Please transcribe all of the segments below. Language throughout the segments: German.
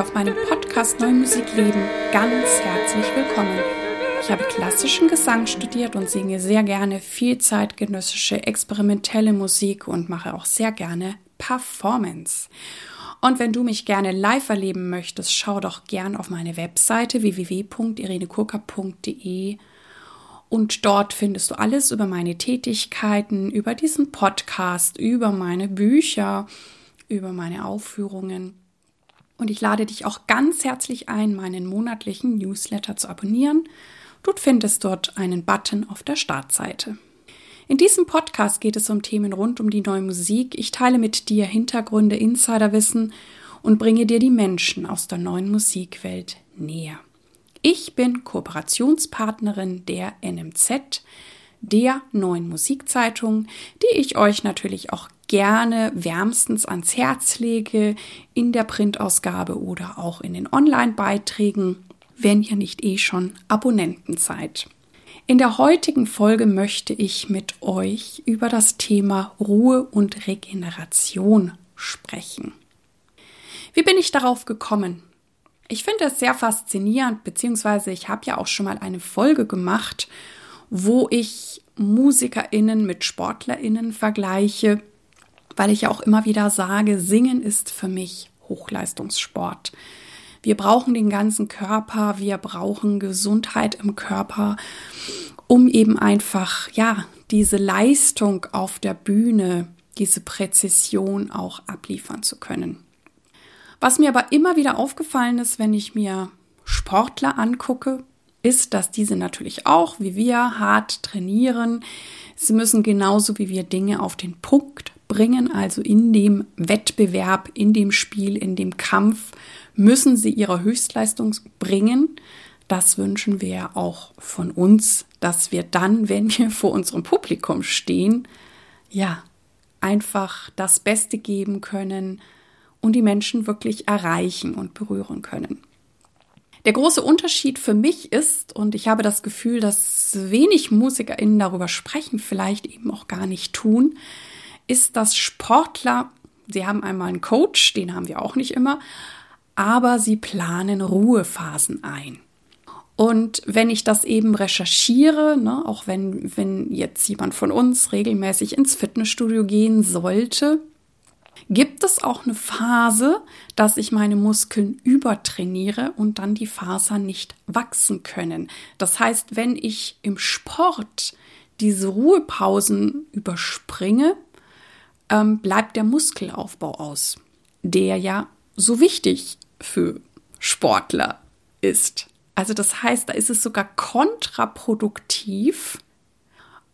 auf meinem Podcast Neue Musik leben ganz herzlich willkommen. Ich habe klassischen Gesang studiert und singe sehr gerne viel zeitgenössische experimentelle Musik und mache auch sehr gerne Performance. Und wenn du mich gerne live erleben möchtest, schau doch gern auf meine Webseite www.irenekurka.de und dort findest du alles über meine Tätigkeiten, über diesen Podcast, über meine Bücher, über meine Aufführungen. Und ich lade dich auch ganz herzlich ein, meinen monatlichen Newsletter zu abonnieren. Du findest dort einen Button auf der Startseite. In diesem Podcast geht es um Themen rund um die neue Musik. Ich teile mit dir Hintergründe, Insiderwissen und bringe dir die Menschen aus der neuen Musikwelt näher. Ich bin Kooperationspartnerin der NMZ, der neuen Musikzeitung, die ich euch natürlich auch gerne wärmstens ans Herz lege in der Printausgabe oder auch in den Online-Beiträgen, wenn ihr nicht eh schon Abonnenten seid. In der heutigen Folge möchte ich mit euch über das Thema Ruhe und Regeneration sprechen. Wie bin ich darauf gekommen? Ich finde es sehr faszinierend, beziehungsweise ich habe ja auch schon mal eine Folge gemacht, wo ich MusikerInnen mit SportlerInnen vergleiche, weil ich ja auch immer wieder sage, Singen ist für mich Hochleistungssport. Wir brauchen den ganzen Körper, wir brauchen Gesundheit im Körper, um eben einfach, ja, diese Leistung auf der Bühne, diese Präzision auch abliefern zu können. Was mir aber immer wieder aufgefallen ist, wenn ich mir Sportler angucke, ist, dass diese natürlich auch, wie wir, hart trainieren. Sie müssen genauso wie wir Dinge auf den Punkt bringen, also in dem Wettbewerb, in dem Spiel, in dem Kampf müssen sie ihre Höchstleistung bringen. Das wünschen wir ja auch von uns, dass wir dann, wenn wir vor unserem Publikum stehen, ja, einfach das Beste geben können, und die Menschen wirklich erreichen und berühren können. Der große Unterschied für mich ist, und ich habe das Gefühl, dass wenig MusikerInnen darüber sprechen, vielleicht eben auch gar nicht tun, ist, dass Sportler, sie haben einmal einen Coach, den haben wir auch nicht immer, aber sie planen Ruhephasen ein. Und wenn ich das eben recherchiere, ne, auch wenn, wenn jetzt jemand von uns regelmäßig ins Fitnessstudio gehen sollte, gibt es auch eine Phase, dass ich meine Muskeln übertrainiere und dann die Fasern nicht wachsen können. Das heißt, wenn ich im Sport diese Ruhepausen überspringe, ähm, bleibt der Muskelaufbau aus, der ja so wichtig für Sportler ist. Also das heißt, da ist es sogar kontraproduktiv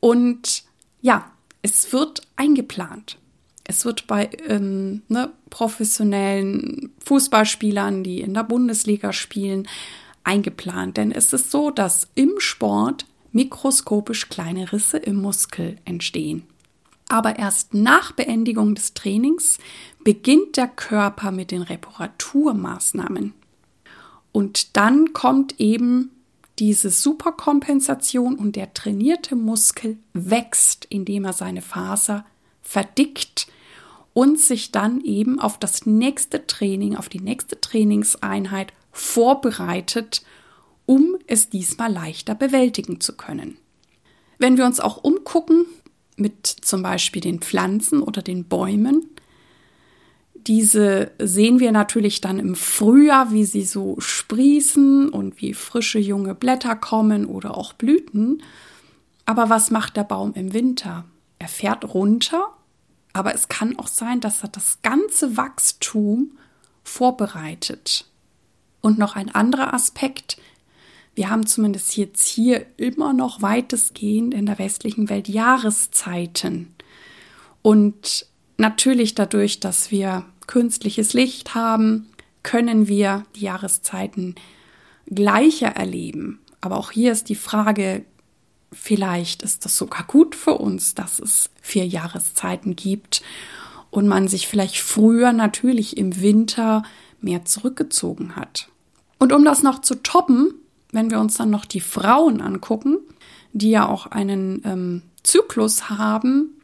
und ja, es wird eingeplant. Es wird bei ähm, ne, professionellen Fußballspielern, die in der Bundesliga spielen, eingeplant. Denn es ist so, dass im Sport mikroskopisch kleine Risse im Muskel entstehen. Aber erst nach Beendigung des Trainings beginnt der Körper mit den Reparaturmaßnahmen. Und dann kommt eben diese Superkompensation und der trainierte Muskel wächst, indem er seine Faser verdickt und sich dann eben auf das nächste Training, auf die nächste Trainingseinheit vorbereitet, um es diesmal leichter bewältigen zu können. Wenn wir uns auch umgucken mit zum Beispiel den Pflanzen oder den Bäumen, diese sehen wir natürlich dann im Frühjahr, wie sie so sprießen und wie frische junge Blätter kommen oder auch Blüten. Aber was macht der Baum im Winter? Er fährt runter aber es kann auch sein, dass er das ganze Wachstum vorbereitet. Und noch ein anderer Aspekt. Wir haben zumindest jetzt hier immer noch weitestgehend in der westlichen Welt Jahreszeiten. Und natürlich dadurch, dass wir künstliches Licht haben, können wir die Jahreszeiten gleicher erleben. Aber auch hier ist die Frage, Vielleicht ist das sogar gut für uns, dass es vier Jahreszeiten gibt und man sich vielleicht früher natürlich im Winter mehr zurückgezogen hat. Und um das noch zu toppen, wenn wir uns dann noch die Frauen angucken, die ja auch einen ähm, Zyklus haben,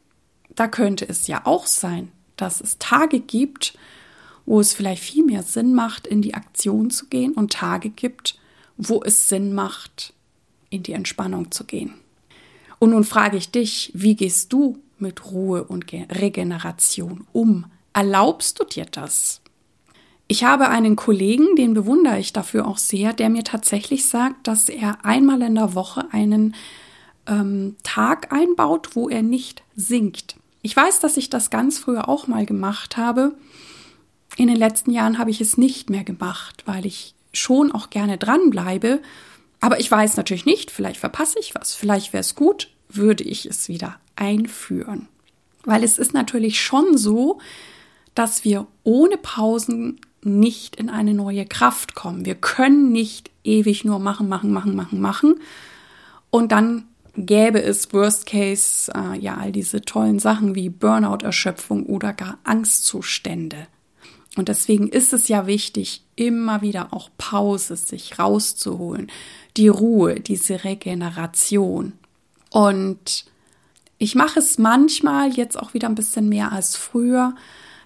da könnte es ja auch sein, dass es Tage gibt, wo es vielleicht viel mehr Sinn macht, in die Aktion zu gehen und Tage gibt, wo es Sinn macht, in die Entspannung zu gehen. Und nun frage ich dich, wie gehst du mit Ruhe und Regeneration um? Erlaubst du dir das? Ich habe einen Kollegen, den bewundere ich dafür auch sehr, der mir tatsächlich sagt, dass er einmal in der Woche einen ähm, Tag einbaut, wo er nicht singt. Ich weiß, dass ich das ganz früher auch mal gemacht habe. In den letzten Jahren habe ich es nicht mehr gemacht, weil ich schon auch gerne dranbleibe. Aber ich weiß natürlich nicht, vielleicht verpasse ich was, vielleicht wäre es gut, würde ich es wieder einführen. Weil es ist natürlich schon so, dass wir ohne Pausen nicht in eine neue Kraft kommen. Wir können nicht ewig nur machen, machen, machen, machen, machen. Und dann gäbe es Worst Case, äh, ja, all diese tollen Sachen wie Burnout, Erschöpfung oder gar Angstzustände. Und deswegen ist es ja wichtig, immer wieder auch Pause sich rauszuholen, die Ruhe, diese Regeneration. Und ich mache es manchmal jetzt auch wieder ein bisschen mehr als früher,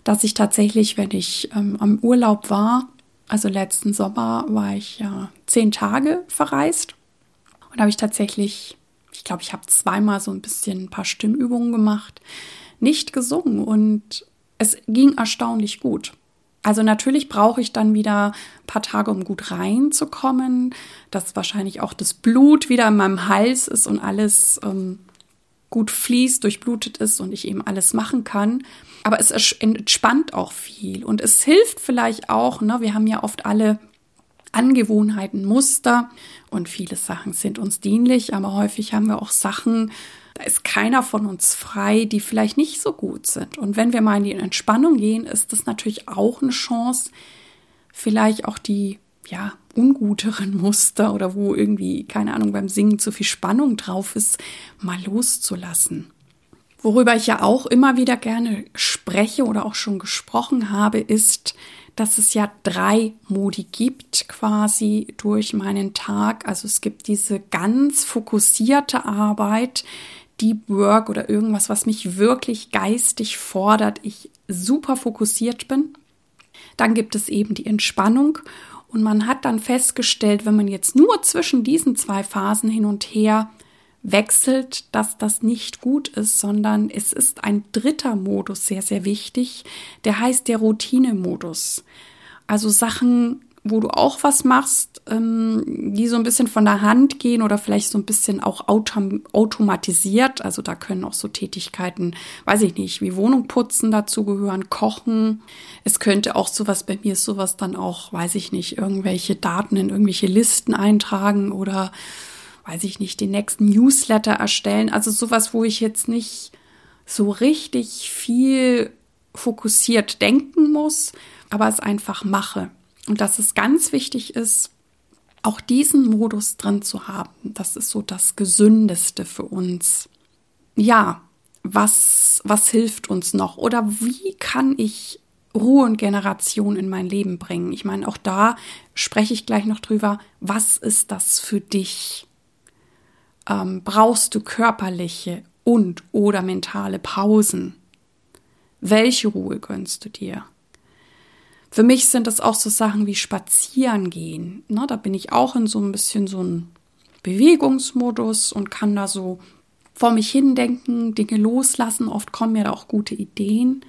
dass ich tatsächlich, wenn ich ähm, am Urlaub war, also letzten Sommer war ich ja zehn Tage verreist und habe ich tatsächlich, ich glaube, ich habe zweimal so ein bisschen ein paar Stimmübungen gemacht, nicht gesungen und es ging erstaunlich gut. Also natürlich brauche ich dann wieder ein paar Tage, um gut reinzukommen, dass wahrscheinlich auch das Blut wieder in meinem Hals ist und alles ähm, gut fließt, durchblutet ist und ich eben alles machen kann. Aber es entspannt auch viel und es hilft vielleicht auch, ne, wir haben ja oft alle Angewohnheiten, Muster und viele Sachen sind uns dienlich, aber häufig haben wir auch Sachen, da ist keiner von uns frei, die vielleicht nicht so gut sind. Und wenn wir mal in die Entspannung gehen, ist das natürlich auch eine Chance, vielleicht auch die ja, unguteren Muster oder wo irgendwie, keine Ahnung, beim Singen zu viel Spannung drauf ist, mal loszulassen. Worüber ich ja auch immer wieder gerne spreche oder auch schon gesprochen habe, ist, dass es ja drei Modi gibt quasi durch meinen Tag. Also es gibt diese ganz fokussierte Arbeit, Deep Work oder irgendwas, was mich wirklich geistig fordert, ich super fokussiert bin. Dann gibt es eben die Entspannung und man hat dann festgestellt, wenn man jetzt nur zwischen diesen zwei Phasen hin und her wechselt, dass das nicht gut ist, sondern es ist ein dritter Modus sehr, sehr wichtig, der heißt der Routinemodus. Also Sachen wo du auch was machst, ähm, die so ein bisschen von der Hand gehen oder vielleicht so ein bisschen auch autom automatisiert. Also da können auch so Tätigkeiten, weiß ich nicht, wie Wohnung putzen dazugehören, kochen. Es könnte auch sowas, bei mir ist sowas dann auch, weiß ich nicht, irgendwelche Daten in irgendwelche Listen eintragen oder weiß ich nicht, den nächsten Newsletter erstellen. Also sowas, wo ich jetzt nicht so richtig viel fokussiert denken muss, aber es einfach mache. Und dass es ganz wichtig ist, auch diesen Modus drin zu haben. Das ist so das Gesündeste für uns. Ja, was, was hilft uns noch? Oder wie kann ich Ruhe und Generation in mein Leben bringen? Ich meine, auch da spreche ich gleich noch drüber. Was ist das für dich? Ähm, brauchst du körperliche und oder mentale Pausen? Welche Ruhe gönnst du dir? Für mich sind das auch so Sachen wie Spazieren gehen. Ne, da bin ich auch in so ein bisschen so ein Bewegungsmodus und kann da so vor mich hindenken, Dinge loslassen. Oft kommen mir da auch gute Ideen.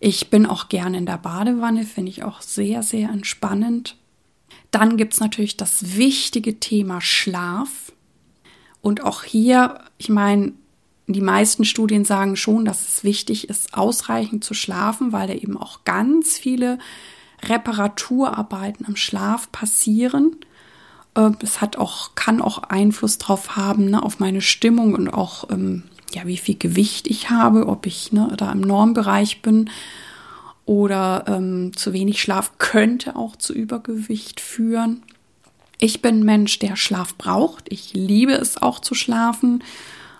Ich bin auch gerne in der Badewanne, finde ich auch sehr, sehr entspannend. Dann gibt es natürlich das wichtige Thema Schlaf. Und auch hier, ich meine, die meisten Studien sagen schon, dass es wichtig ist, ausreichend zu schlafen, weil da eben auch ganz viele Reparaturarbeiten am Schlaf passieren. Ähm, es hat auch, kann auch Einfluss drauf haben, ne, auf meine Stimmung und auch, ähm, ja, wie viel Gewicht ich habe, ob ich ne, da im Normbereich bin oder ähm, zu wenig Schlaf könnte auch zu Übergewicht führen. Ich bin Mensch, der Schlaf braucht. Ich liebe es auch zu schlafen.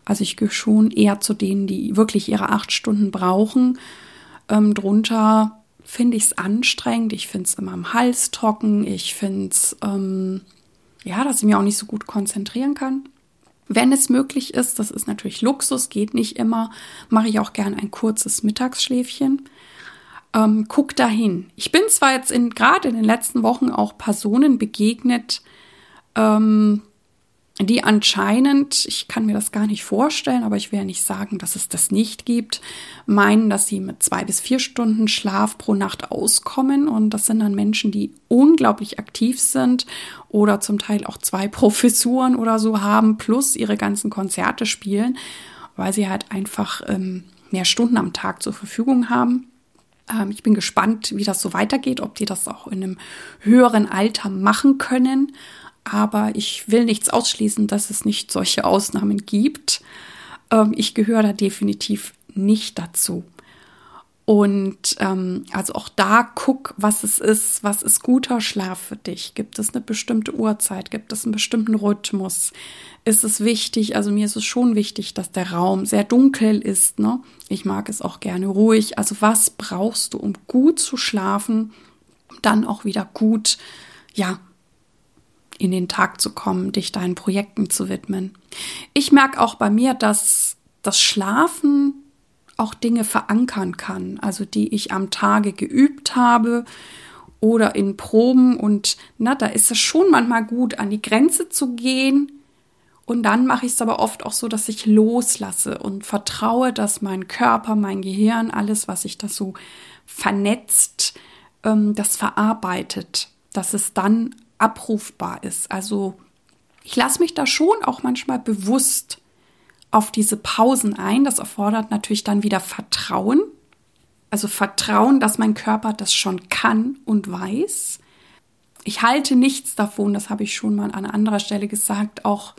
Also ich gehöre schon eher zu denen, die wirklich ihre acht Stunden brauchen. Ähm, drunter finde ich es anstrengend. Ich finde es immer am Hals trocken. Ich finde es, ähm, ja, dass ich mich auch nicht so gut konzentrieren kann. Wenn es möglich ist, das ist natürlich Luxus, geht nicht immer, mache ich auch gern ein kurzes Mittagsschläfchen. ähm, guck dahin. Ich bin zwar jetzt gerade in den letzten Wochen auch Personen begegnet, ähm, die anscheinend, ich kann mir das gar nicht vorstellen, aber ich will ja nicht sagen, dass es das nicht gibt, meinen, dass sie mit zwei bis vier Stunden Schlaf pro Nacht auskommen. Und das sind dann Menschen, die unglaublich aktiv sind oder zum Teil auch zwei Professuren oder so haben, plus ihre ganzen Konzerte spielen, weil sie halt einfach ähm, mehr Stunden am Tag zur Verfügung haben. Ähm, ich bin gespannt, wie das so weitergeht, ob die das auch in einem höheren Alter machen können aber ich will nichts ausschließen, dass es nicht solche Ausnahmen gibt. Ähm, ich gehöre da definitiv nicht dazu. Und ähm, also auch da guck, was es ist, was ist guter Schlaf für dich? Gibt es eine bestimmte Uhrzeit? Gibt es einen bestimmten Rhythmus? Ist es wichtig? Also mir ist es schon wichtig, dass der Raum sehr dunkel ist. Ne? Ich mag es auch gerne ruhig. Also was brauchst du, um gut zu schlafen, dann auch wieder gut, ja, in den Tag zu kommen, dich deinen Projekten zu widmen. Ich merke auch bei mir, dass das Schlafen auch Dinge verankern kann, also die ich am Tage geübt habe oder in Proben und na, da ist es schon manchmal gut, an die Grenze zu gehen. Und dann mache ich es aber oft auch so, dass ich loslasse und vertraue, dass mein Körper, mein Gehirn, alles, was sich da so vernetzt, ähm, das verarbeitet, dass es dann abrufbar ist. Also ich lasse mich da schon auch manchmal bewusst auf diese Pausen ein. Das erfordert natürlich dann wieder Vertrauen. Also Vertrauen, dass mein Körper das schon kann und weiß. Ich halte nichts davon, das habe ich schon mal an anderer Stelle gesagt, auch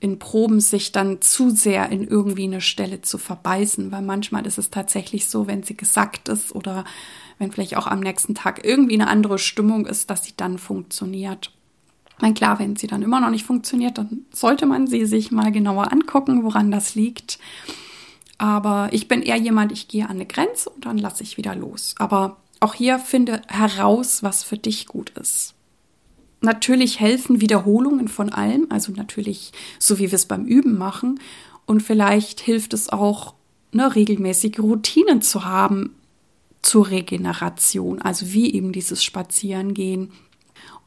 in Proben sich dann zu sehr in irgendwie eine Stelle zu verbeißen, weil manchmal ist es tatsächlich so, wenn sie gesagt ist oder wenn vielleicht auch am nächsten Tag irgendwie eine andere Stimmung ist, dass sie dann funktioniert. Ich meine, klar, wenn sie dann immer noch nicht funktioniert, dann sollte man sie sich mal genauer angucken, woran das liegt. Aber ich bin eher jemand, ich gehe an eine Grenze und dann lasse ich wieder los. Aber auch hier finde heraus, was für dich gut ist. Natürlich helfen Wiederholungen von allem, also natürlich so wie wir es beim Üben machen. Und vielleicht hilft es auch, ne, regelmäßige Routinen zu haben, zur Regeneration, also wie eben dieses Spazierengehen.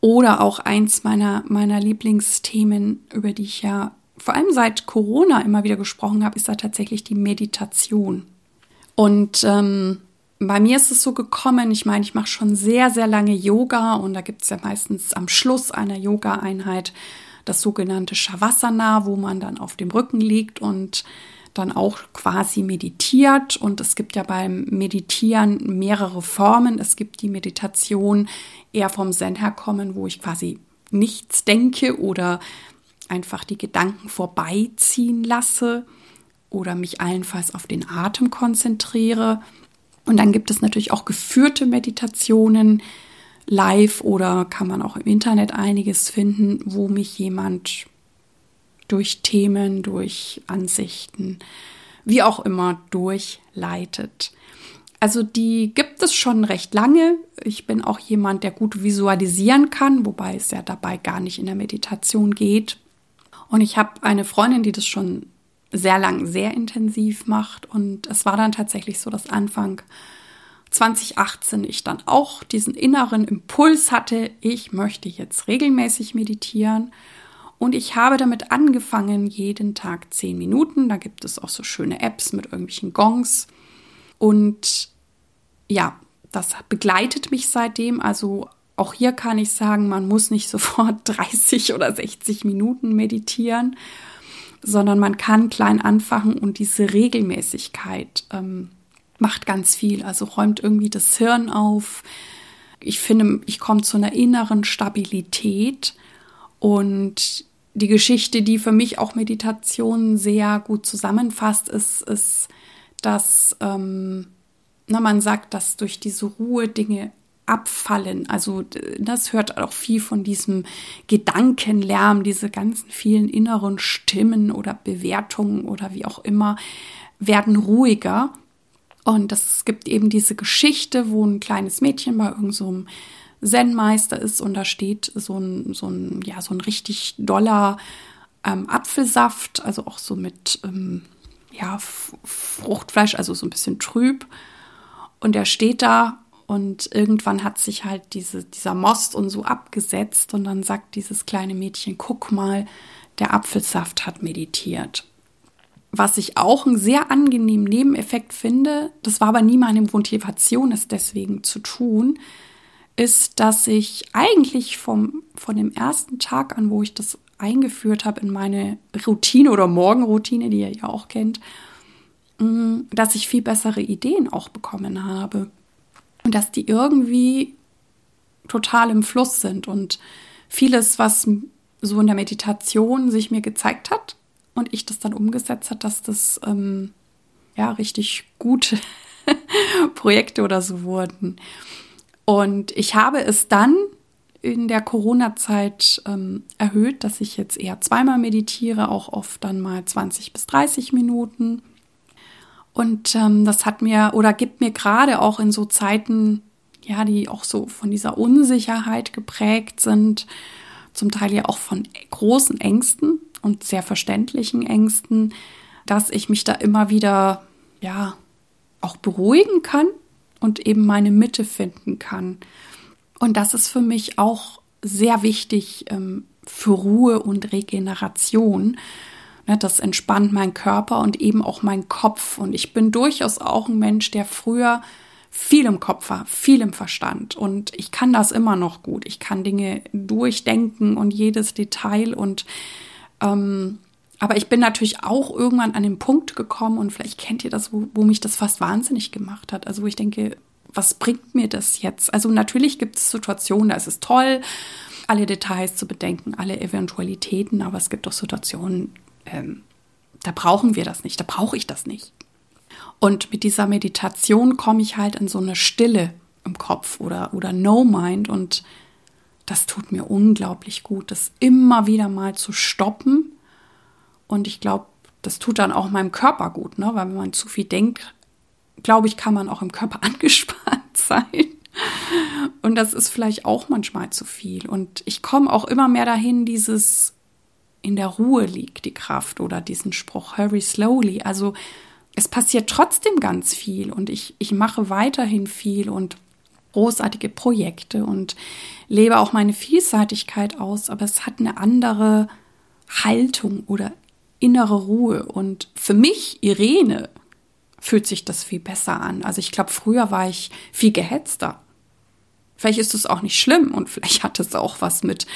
Oder auch eins meiner, meiner Lieblingsthemen, über die ich ja vor allem seit Corona immer wieder gesprochen habe, ist da tatsächlich die Meditation. Und ähm, bei mir ist es so gekommen, ich meine, ich mache schon sehr, sehr lange Yoga und da gibt es ja meistens am Schluss einer Yoga-Einheit das sogenannte Shavasana, wo man dann auf dem Rücken liegt und dann auch quasi meditiert. Und es gibt ja beim Meditieren mehrere Formen. Es gibt die Meditation eher vom Zen herkommen, wo ich quasi nichts denke oder einfach die Gedanken vorbeiziehen lasse oder mich allenfalls auf den Atem konzentriere. Und dann gibt es natürlich auch geführte Meditationen, live oder kann man auch im Internet einiges finden, wo mich jemand durch Themen, durch Ansichten, wie auch immer durchleitet. Also die gibt es schon recht lange. Ich bin auch jemand, der gut visualisieren kann, wobei es ja dabei gar nicht in der Meditation geht. Und ich habe eine Freundin, die das schon sehr lang, sehr intensiv macht. Und es war dann tatsächlich so, dass Anfang 2018 ich dann auch diesen inneren Impuls hatte, ich möchte jetzt regelmäßig meditieren. Und ich habe damit angefangen, jeden Tag zehn Minuten. Da gibt es auch so schöne Apps mit irgendwelchen Gongs. Und ja, das begleitet mich seitdem. Also auch hier kann ich sagen, man muss nicht sofort 30 oder 60 Minuten meditieren, sondern man kann klein anfangen und diese Regelmäßigkeit ähm, macht ganz viel. Also räumt irgendwie das Hirn auf. Ich finde, ich komme zu einer inneren Stabilität und die Geschichte, die für mich auch Meditation sehr gut zusammenfasst, ist, ist dass ähm, na, man sagt, dass durch diese Ruhe Dinge abfallen. Also das hört auch viel von diesem Gedankenlärm, diese ganzen vielen inneren Stimmen oder Bewertungen oder wie auch immer werden ruhiger. Und es gibt eben diese Geschichte, wo ein kleines Mädchen bei irgendeinem so Zen-Meister ist und da steht so ein, so ein, ja, so ein richtig doller ähm, Apfelsaft, also auch so mit ähm, ja, Fruchtfleisch, also so ein bisschen trüb. Und er steht da und irgendwann hat sich halt diese, dieser Most und so abgesetzt und dann sagt dieses kleine Mädchen, guck mal, der Apfelsaft hat meditiert. Was ich auch einen sehr angenehmen Nebeneffekt finde, das war aber nie meine Motivation, es deswegen zu tun, ist, dass ich eigentlich vom, von dem ersten Tag an, wo ich das eingeführt habe in meine Routine oder Morgenroutine, die ihr ja auch kennt, mm, dass ich viel bessere Ideen auch bekommen habe. Und dass die irgendwie total im Fluss sind und vieles, was so in der Meditation sich mir gezeigt hat und ich das dann umgesetzt hat, dass das ähm, ja richtig gute Projekte oder so wurden. Und ich habe es dann in der Corona-Zeit ähm, erhöht, dass ich jetzt eher zweimal meditiere, auch oft dann mal 20 bis 30 Minuten. Und ähm, das hat mir oder gibt mir gerade auch in so Zeiten, ja, die auch so von dieser Unsicherheit geprägt sind, zum Teil ja auch von großen Ängsten und sehr verständlichen Ängsten, dass ich mich da immer wieder, ja, auch beruhigen kann und eben meine Mitte finden kann. Und das ist für mich auch sehr wichtig ähm, für Ruhe und Regeneration. Ne, das entspannt meinen Körper und eben auch meinen Kopf. Und ich bin durchaus auch ein Mensch, der früher viel im Kopf war, viel im Verstand. Und ich kann das immer noch gut. Ich kann Dinge durchdenken und jedes Detail und ähm, aber ich bin natürlich auch irgendwann an den Punkt gekommen und vielleicht kennt ihr das, wo, wo mich das fast wahnsinnig gemacht hat. Also wo ich denke, was bringt mir das jetzt? Also natürlich gibt es Situationen, da ist es toll, alle Details zu bedenken, alle Eventualitäten, aber es gibt auch Situationen, ähm, da brauchen wir das nicht, da brauche ich das nicht. Und mit dieser Meditation komme ich halt in so eine Stille im Kopf oder, oder No-Mind und das tut mir unglaublich gut, das immer wieder mal zu stoppen und ich glaube, das tut dann auch meinem Körper gut, ne? weil wenn man zu viel denkt, glaube ich, kann man auch im Körper angespannt sein. Und das ist vielleicht auch manchmal zu viel. Und ich komme auch immer mehr dahin, dieses in der Ruhe liegt die Kraft oder diesen Spruch, hurry slowly. Also es passiert trotzdem ganz viel und ich, ich mache weiterhin viel und großartige Projekte und lebe auch meine Vielseitigkeit aus, aber es hat eine andere Haltung oder innere Ruhe. Und für mich, Irene, fühlt sich das viel besser an. Also ich glaube, früher war ich viel gehetzter. Vielleicht ist es auch nicht schlimm und vielleicht hat es auch was mit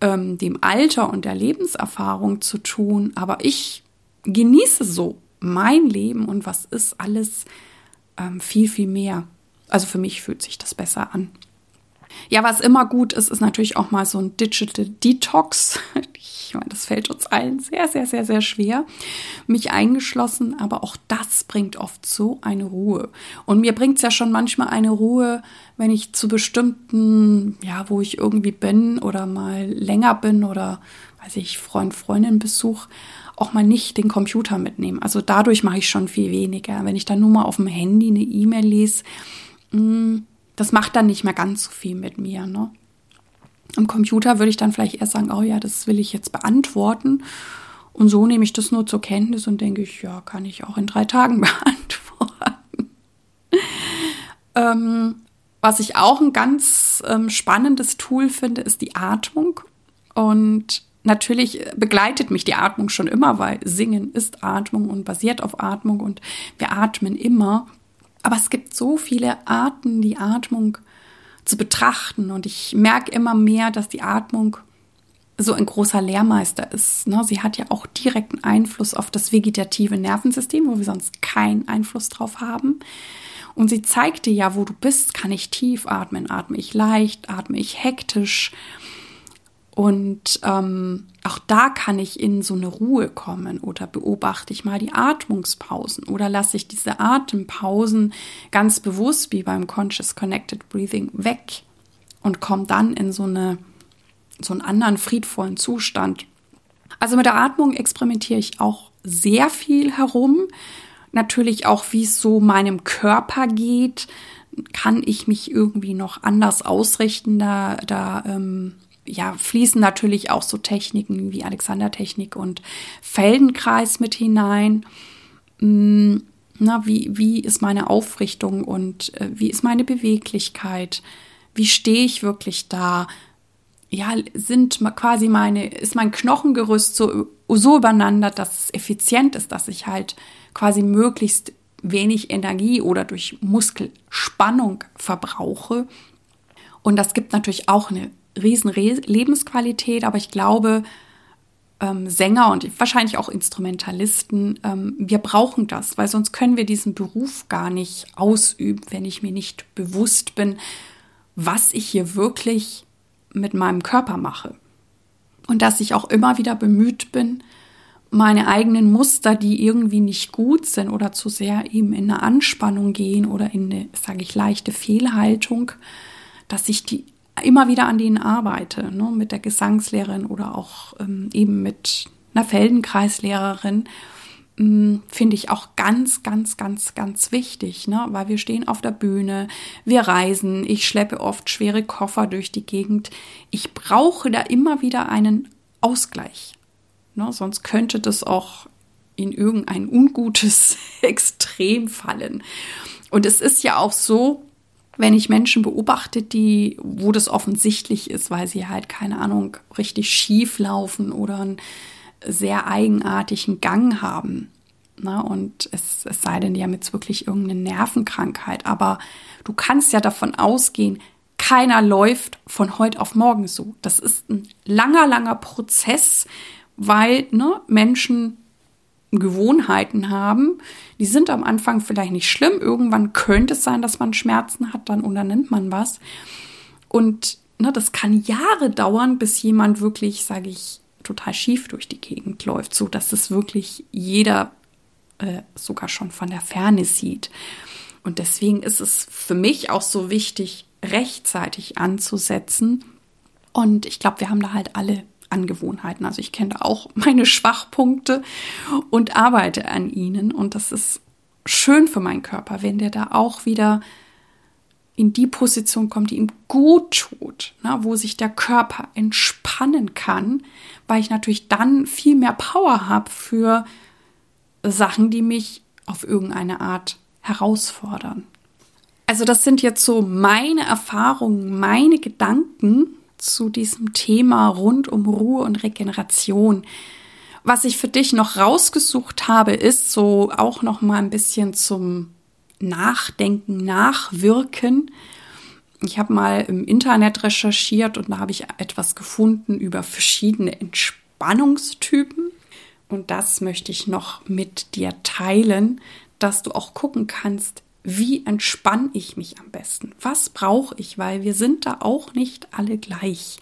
ähm, dem Alter und der Lebenserfahrung zu tun. Aber ich genieße so mein Leben und was ist alles ähm, viel, viel mehr. Also für mich fühlt sich das besser an. Ja, was immer gut ist, ist natürlich auch mal so ein Digital Detox. Ich meine, das fällt uns allen sehr, sehr, sehr, sehr schwer. Mich eingeschlossen, aber auch das bringt oft so eine Ruhe. Und mir bringt es ja schon manchmal eine Ruhe, wenn ich zu bestimmten, ja, wo ich irgendwie bin oder mal länger bin oder, weiß ich, Freund, Freundin Besuch, auch mal nicht den Computer mitnehmen. Also dadurch mache ich schon viel weniger. Wenn ich dann nur mal auf dem Handy eine E-Mail lese, mh, mm, das macht dann nicht mehr ganz so viel mit mir. Ne? Am Computer würde ich dann vielleicht eher sagen, oh ja, das will ich jetzt beantworten. Und so nehme ich das nur zur Kenntnis und denke ich, ja, kann ich auch in drei Tagen beantworten. ähm, was ich auch ein ganz ähm, spannendes Tool finde, ist die Atmung. Und natürlich begleitet mich die Atmung schon immer, weil Singen ist Atmung und basiert auf Atmung und wir atmen immer. Aber es gibt so viele Arten, die Atmung zu betrachten. Und ich merke immer mehr, dass die Atmung so ein großer Lehrmeister ist. Ne? Sie hat ja auch direkten Einfluss auf das vegetative Nervensystem, wo wir sonst keinen Einfluss drauf haben. Und sie zeigt dir ja, wo du bist. Kann ich tief atmen? Atme ich leicht? Atme ich hektisch? Und ähm, auch da kann ich in so eine Ruhe kommen oder beobachte ich mal die Atmungspausen oder lasse ich diese Atempausen ganz bewusst wie beim Conscious Connected Breathing weg und komme dann in so eine so einen anderen friedvollen Zustand. Also mit der Atmung experimentiere ich auch sehr viel herum. Natürlich auch, wie es so meinem Körper geht. Kann ich mich irgendwie noch anders ausrichten? Da, da ähm, ja, fließen natürlich auch so Techniken wie Alexander-Technik und Feldenkreis mit hinein. Mm, Na, wie, wie ist meine Aufrichtung und äh, wie ist meine Beweglichkeit? Wie stehe ich wirklich da? Ja, sind quasi meine, ist mein Knochengerüst so, so übereinander, dass es effizient ist, dass ich halt quasi möglichst wenig Energie oder durch Muskelspannung verbrauche. Und das gibt natürlich auch eine riesen Lebensqualität, aber ich glaube, ähm, Sänger und wahrscheinlich auch Instrumentalisten, ähm, wir brauchen das, weil sonst können wir diesen Beruf gar nicht ausüben, wenn ich mir nicht bewusst bin, was ich hier wirklich mit meinem Körper mache. Und dass ich auch immer wieder bemüht bin, meine eigenen Muster, die irgendwie nicht gut sind oder zu sehr eben in eine Anspannung gehen oder in eine, sage ich, leichte Fehlhaltung, dass ich die immer wieder an denen arbeite, ne, mit der Gesangslehrerin oder auch ähm, eben mit einer Feldenkreislehrerin, ähm, finde ich auch ganz, ganz, ganz, ganz wichtig, ne, weil wir stehen auf der Bühne, wir reisen, ich schleppe oft schwere Koffer durch die Gegend. Ich brauche da immer wieder einen Ausgleich. Ne, sonst könnte das auch in irgendein ungutes Extrem fallen. Und es ist ja auch so, wenn ich Menschen beobachte, die, wo das offensichtlich ist, weil sie halt, keine Ahnung, richtig schief laufen oder einen sehr eigenartigen Gang haben. Na, und es, es sei denn, die haben jetzt wirklich irgendeine Nervenkrankheit. Aber du kannst ja davon ausgehen, keiner läuft von heute auf morgen so. Das ist ein langer, langer Prozess, weil ne, Menschen Gewohnheiten haben, die sind am Anfang vielleicht nicht schlimm. Irgendwann könnte es sein, dass man Schmerzen hat, dann unternimmt man was. Und ne, das kann Jahre dauern, bis jemand wirklich, sage ich, total schief durch die Gegend läuft, so dass es wirklich jeder äh, sogar schon von der Ferne sieht. Und deswegen ist es für mich auch so wichtig, rechtzeitig anzusetzen. Und ich glaube, wir haben da halt alle Angewohnheiten. Also ich kenne auch meine Schwachpunkte und arbeite an ihnen. Und das ist schön für meinen Körper, wenn der da auch wieder in die Position kommt, die ihm gut tut, ne, wo sich der Körper entspannen kann, weil ich natürlich dann viel mehr Power habe für Sachen, die mich auf irgendeine Art herausfordern. Also das sind jetzt so meine Erfahrungen, meine Gedanken zu diesem Thema rund um Ruhe und Regeneration. Was ich für dich noch rausgesucht habe, ist so auch noch mal ein bisschen zum Nachdenken, Nachwirken. Ich habe mal im Internet recherchiert und da habe ich etwas gefunden über verschiedene Entspannungstypen. Und das möchte ich noch mit dir teilen, dass du auch gucken kannst, wie entspanne ich mich am besten? Was brauche ich? Weil wir sind da auch nicht alle gleich.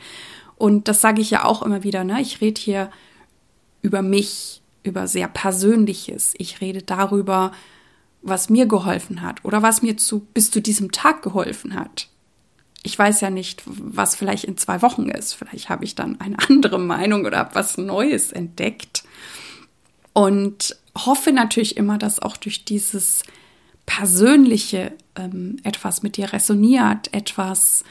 Und das sage ich ja auch immer wieder. Ne? Ich rede hier über mich, über sehr Persönliches. Ich rede darüber, was mir geholfen hat oder was mir zu, bis zu diesem Tag geholfen hat. Ich weiß ja nicht, was vielleicht in zwei Wochen ist. Vielleicht habe ich dann eine andere Meinung oder habe was Neues entdeckt. Und hoffe natürlich immer, dass auch durch dieses Persönliche ähm, etwas mit dir resoniert, etwas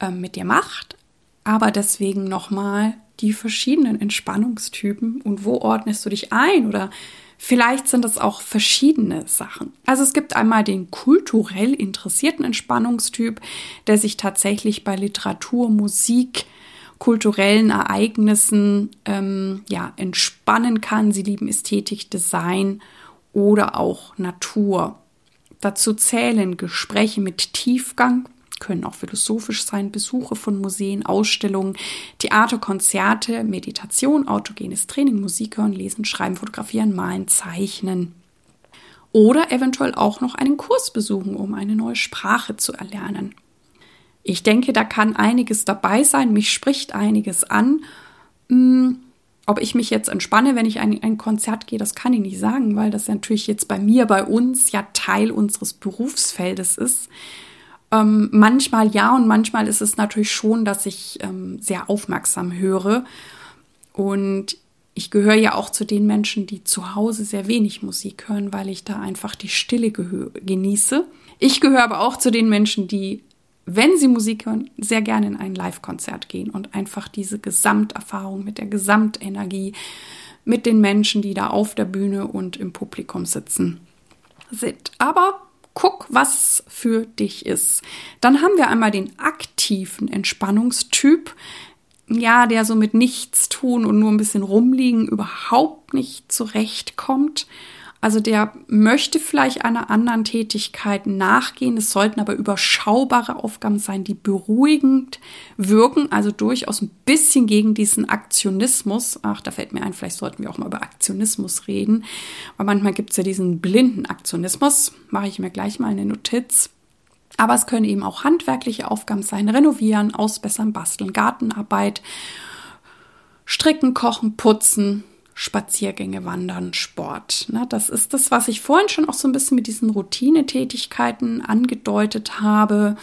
ähm, mit dir macht, aber deswegen nochmal die verschiedenen Entspannungstypen und wo ordnest du dich ein oder vielleicht sind es auch verschiedene Sachen. Also es gibt einmal den kulturell interessierten Entspannungstyp, der sich tatsächlich bei Literatur, Musik, kulturellen Ereignissen ähm, ja entspannen kann. Sie lieben Ästhetik, Design oder auch Natur. Dazu zählen Gespräche mit Tiefgang, können auch philosophisch sein, Besuche von Museen, Ausstellungen, Theater, Konzerte, Meditation, autogenes Training, Musik hören, Lesen, Schreiben, Fotografieren, Malen, Zeichnen. Oder eventuell auch noch einen Kurs besuchen, um eine neue Sprache zu erlernen. Ich denke, da kann einiges dabei sein, mich spricht einiges an. Hm, ob ich mich jetzt entspanne, wenn ich ein, ein Konzert gehe, das kann ich nicht sagen, weil das natürlich jetzt bei mir, bei uns ja Teil unseres Berufsfeldes ist. Ähm, manchmal ja und manchmal ist es natürlich schon, dass ich ähm, sehr aufmerksam höre. Und ich gehöre ja auch zu den Menschen, die zu Hause sehr wenig Musik hören, weil ich da einfach die Stille genieße. Ich gehöre aber auch zu den Menschen, die wenn Sie Musik hören, sehr gerne in ein Live-Konzert gehen und einfach diese Gesamterfahrung mit der Gesamtenergie, mit den Menschen, die da auf der Bühne und im Publikum sitzen, sind. Aber guck, was für dich ist. Dann haben wir einmal den aktiven Entspannungstyp. Ja, der so mit nichts tun und nur ein bisschen rumliegen überhaupt nicht zurechtkommt. Also der möchte vielleicht einer anderen Tätigkeit nachgehen. Es sollten aber überschaubare Aufgaben sein, die beruhigend wirken, also durchaus ein bisschen gegen diesen Aktionismus. Ach, da fällt mir ein, vielleicht sollten wir auch mal über Aktionismus reden, weil manchmal gibt es ja diesen blinden Aktionismus. Mache ich mir gleich mal eine Notiz. Aber es können eben auch handwerkliche Aufgaben sein, renovieren, ausbessern, basteln, Gartenarbeit, stricken, kochen, putzen, Spaziergänge, Wandern, Sport. Ne, das ist das, was ich vorhin schon auch so ein bisschen mit diesen Routinetätigkeiten angedeutet habe.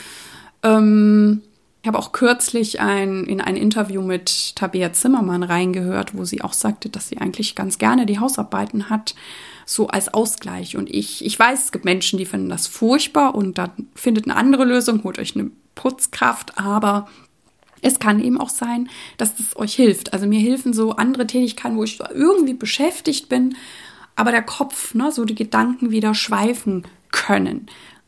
Ähm, ich habe auch kürzlich ein, in ein Interview mit Tabea Zimmermann reingehört, wo sie auch sagte, dass sie eigentlich ganz gerne die Hausarbeiten hat, so als Ausgleich. Und ich, ich weiß, es gibt Menschen, die finden das furchtbar und dann findet eine andere Lösung, holt euch eine Putzkraft, aber es kann eben auch sein, dass das euch hilft. Also mir helfen so andere Tätigkeiten, wo ich irgendwie beschäftigt bin, aber der Kopf, ne, so die Gedanken wieder schweifen können.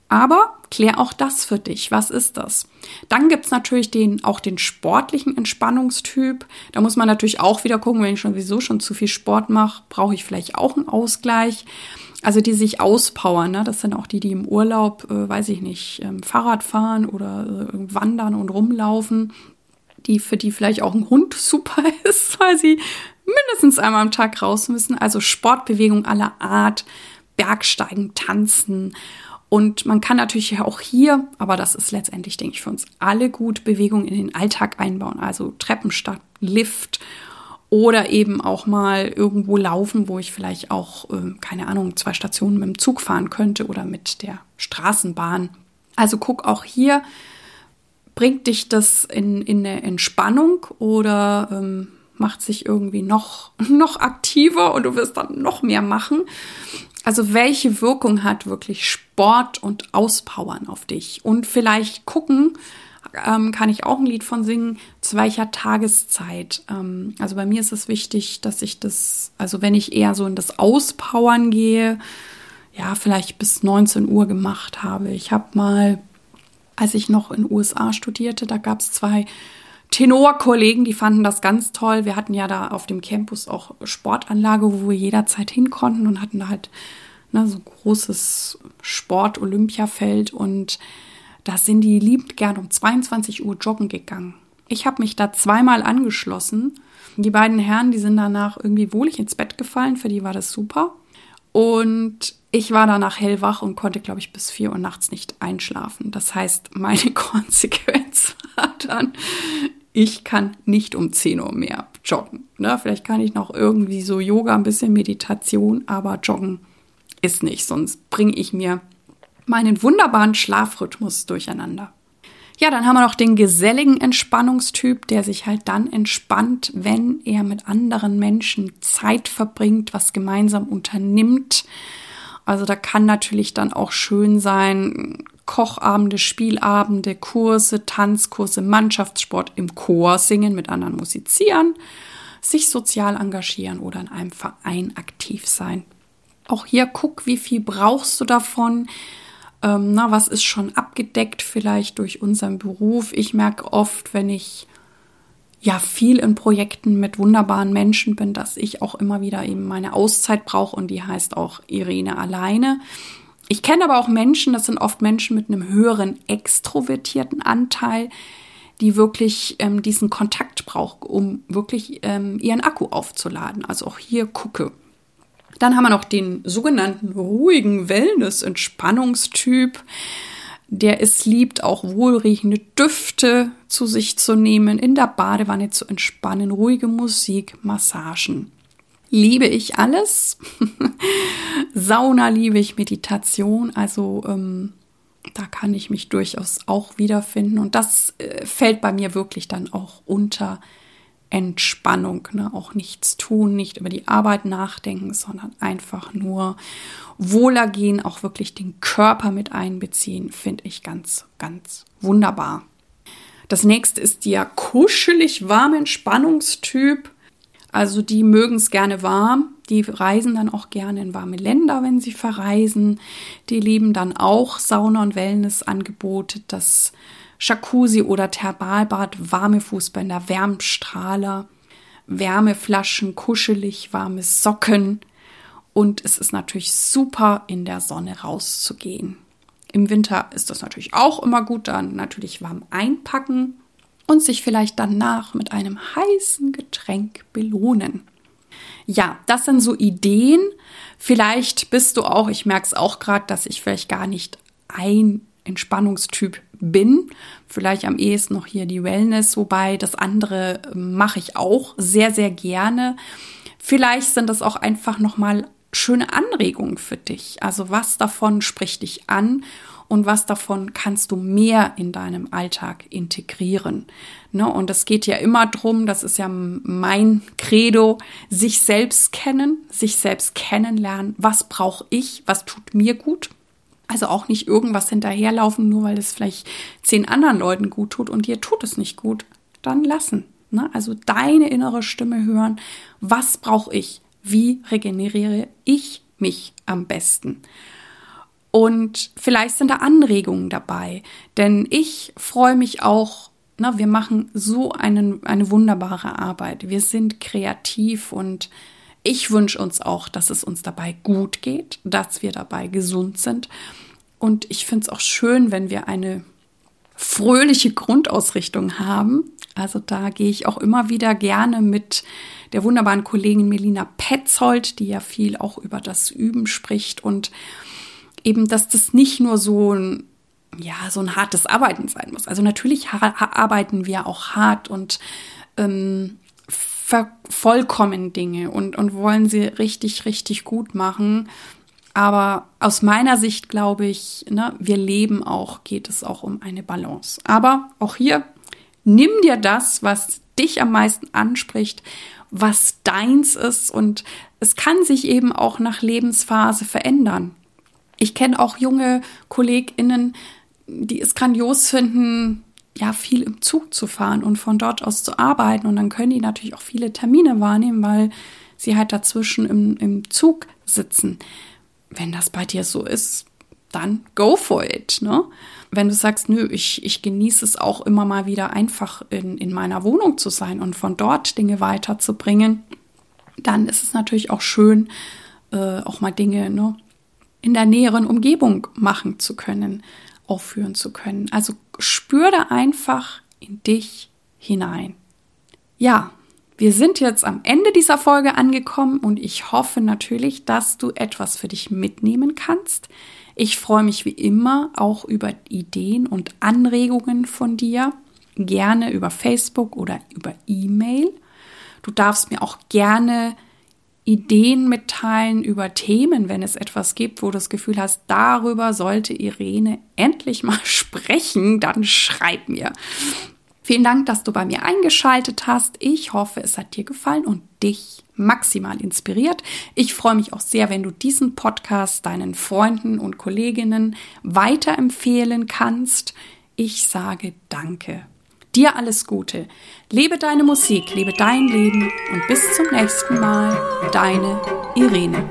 Aber klär auch das für dich. Was ist das? Dann gibt's natürlich den, auch den sportlichen Entspannungstyp. Da muss man natürlich auch wieder gucken, wenn ich sowieso schon zu viel Sport mache, brauche ich vielleicht auch einen Ausgleich. Also die sich auspowern, ne? das sind auch die, die im Urlaub, äh, weiß ich nicht, ähm, Fahrrad fahren oder äh, wandern und rumlaufen die für die vielleicht auch ein Hund super ist, weil sie mindestens einmal am Tag raus müssen. Also Sportbewegung aller Art, Bergsteigen, Tanzen. Und man kann natürlich auch hier, aber das ist letztendlich, denke ich, für uns alle gut, Bewegung in den Alltag einbauen. Also Treppenstadt, Lift oder eben auch mal irgendwo laufen, wo ich vielleicht auch, äh, keine Ahnung, zwei Stationen mit dem Zug fahren könnte oder mit der Straßenbahn. Also guck auch hier, bringt dich das in, in eine Entspannung oder ähm, macht sich irgendwie noch, noch aktiver und du wirst dann noch mehr machen? Also welche Wirkung hat wirklich Sport und Auspowern auf dich? Und vielleicht gucken, ähm, kann ich auch ein Lied von singen, zu welcher Tageszeit. Ähm, also bei mir ist es wichtig, dass ich das, also wenn ich eher so in das Auspowern gehe, ja, vielleicht bis 19 Uhr gemacht habe. Ich habe mal als ich noch in USA studierte, da gab es zwei Tenorkollegen, die fanden das ganz toll. Wir hatten ja da auf dem Campus auch Sportanlage, wo wir jederzeit hin konnten und hatten da halt ne, so großes Sport-Olympiafeld und da sind die liebend gern um 22 Uhr joggen gegangen. Ich habe mich da zweimal angeschlossen. Die beiden Herren, die sind danach irgendwie wohlig ins Bett gefallen, für die war das super. Und ich war danach hellwach und konnte, glaube ich, bis vier Uhr nachts nicht einschlafen. Das heißt, meine Konsequenz war dann, ich kann nicht um 10 Uhr mehr joggen. Ne? Vielleicht kann ich noch irgendwie so Yoga, ein bisschen Meditation, aber joggen ist nicht. Sonst bringe ich mir meinen wunderbaren Schlafrhythmus durcheinander. Ja, dann haben wir noch den geselligen Entspannungstyp, der sich halt dann entspannt, wenn er mit anderen Menschen Zeit verbringt, was gemeinsam unternimmt. Also da kann natürlich dann auch schön sein, Kochabende, Spielabende, Kurse, Tanzkurse, Mannschaftssport im Chor singen, mit anderen musizieren, sich sozial engagieren oder in einem Verein aktiv sein. Auch hier guck, wie viel brauchst du davon? ähm, na, was ist schon abgedeckt vielleicht durch unseren Beruf. Ich merke oft, wenn ich ja viel in Projekten mit wunderbaren Menschen bin, dass ich auch immer wieder eben meine Auszeit brauche und die heißt auch Irene alleine. Ich kenne aber auch Menschen, das sind oft Menschen mit einem höheren extrovertierten Anteil, die wirklich ähm, diesen Kontakt brauchen, um wirklich ähm, ihren Akku aufzuladen. Also auch hier gucke, dann haben wir noch den sogenannten ruhigen Wellness-Entspannungstyp. Der es liebt, auch wohlriechende Düfte zu sich zu nehmen, in der Badewanne zu entspannen, ruhige Musik, Massagen. Liebe ich alles. Sauna liebe ich, Meditation. Also ähm, da kann ich mich durchaus auch wiederfinden. Und das äh, fällt bei mir wirklich dann auch unter Entspannung, ne? auch nichts tun, nicht über die Arbeit nachdenken, sondern einfach nur Wohlergehen, auch wirklich den Körper mit einbeziehen, finde ich ganz, ganz wunderbar. Das nächste ist der kuschelig warme Entspannungstyp. Also die mögen es gerne warm, Die reisen dann auch gerne in warme Länder, wenn sie verreisen. Die lieben dann auch Sauna- und Wellnessangebote, das Jacuzzi oder Thermalbad, warme Fußbänder, Wärmstrahler, Wärmeflaschen, kuschelig warme Socken. Und es ist natürlich super, in der Sonne rauszugehen. Im Winter ist das natürlich auch immer gut, dann natürlich warm einpacken und sich vielleicht danach mit einem heißen Getränk belohnen. Ja, das sind so Ideen. Vielleicht bist du auch, ich merke es auch gerade, dass ich vielleicht gar nicht ein Entspannungstyp bin. Vielleicht am ehesten noch hier die Wellness, wobei das andere mache ich auch sehr, sehr gerne. Vielleicht sind das auch einfach nochmal schöne Anregungen für dich. Also was davon spricht dich an und was davon kannst du mehr in deinem Alltag integrieren. Ne? Und es geht ja immer drum, das ist ja mein Credo, sich selbst kennen, sich selbst kennenlernen. Was brauche ich? Was tut mir gut? Also auch nicht irgendwas hinterherlaufen, nur weil es vielleicht zehn anderen Leuten gut tut und dir tut es nicht gut. Dann lassen. Ne? Also deine innere Stimme hören. Was brauche ich? Wie regeneriere ich mich am besten? Und vielleicht sind da Anregungen dabei, denn ich freue mich auch, na, wir machen so einen, eine wunderbare Arbeit. Wir sind kreativ und ich wünsche uns auch, dass es uns dabei gut geht, dass wir dabei gesund sind. Und ich finde es auch schön, wenn wir eine fröhliche Grundausrichtung haben. Also da gehe ich auch immer wieder gerne mit der wunderbaren Kollegin Melina Petzold, die ja viel auch über das Üben spricht und eben, dass das nicht nur so ein, ja, so ein hartes Arbeiten sein muss. Also natürlich arbeiten wir auch hart und ähm, vervollkommen Dinge und, und wollen sie richtig, richtig gut machen. Aber aus meiner Sicht glaube ich, ne, wir leben auch, geht es auch um eine Balance. Aber auch hier, nimm dir das, was dich am meisten anspricht, was deins ist und es kann sich eben auch nach Lebensphase verändern. Ich kenne auch junge KollegInnen, die es grandios finden, ja, viel im Zug zu fahren und von dort aus zu arbeiten. Und dann können die natürlich auch viele Termine wahrnehmen, weil sie halt dazwischen im, im Zug sitzen. Wenn das bei dir so ist, dann go for it, ne? Wenn du sagst, nö, ich, ich genieße es auch immer mal wieder einfach in, in meiner Wohnung zu sein und von dort Dinge weiterzubringen, dann ist es natürlich auch schön, äh, auch mal Dinge ne, in der näheren Umgebung machen zu können, aufführen zu können. Also spür da einfach in dich hinein. Ja, wir sind jetzt am Ende dieser Folge angekommen und ich hoffe natürlich, dass du etwas für dich mitnehmen kannst. Ich freue mich wie immer auch über Ideen und Anregungen von dir, gerne über Facebook oder über E-Mail. Du darfst mir auch gerne Ideen mitteilen über Themen, wenn es etwas gibt, wo du das Gefühl hast, darüber sollte Irene endlich mal sprechen, dann schreib mir. Vielen Dank, dass du bei mir eingeschaltet hast. Ich hoffe, es hat dir gefallen und dich maximal inspiriert. Ich freue mich auch sehr, wenn du diesen Podcast deinen Freunden und Kolleginnen weiterempfehlen kannst. Ich sage danke. Dir alles Gute. Lebe deine Musik, lebe dein Leben und bis zum nächsten Mal. Deine Irene.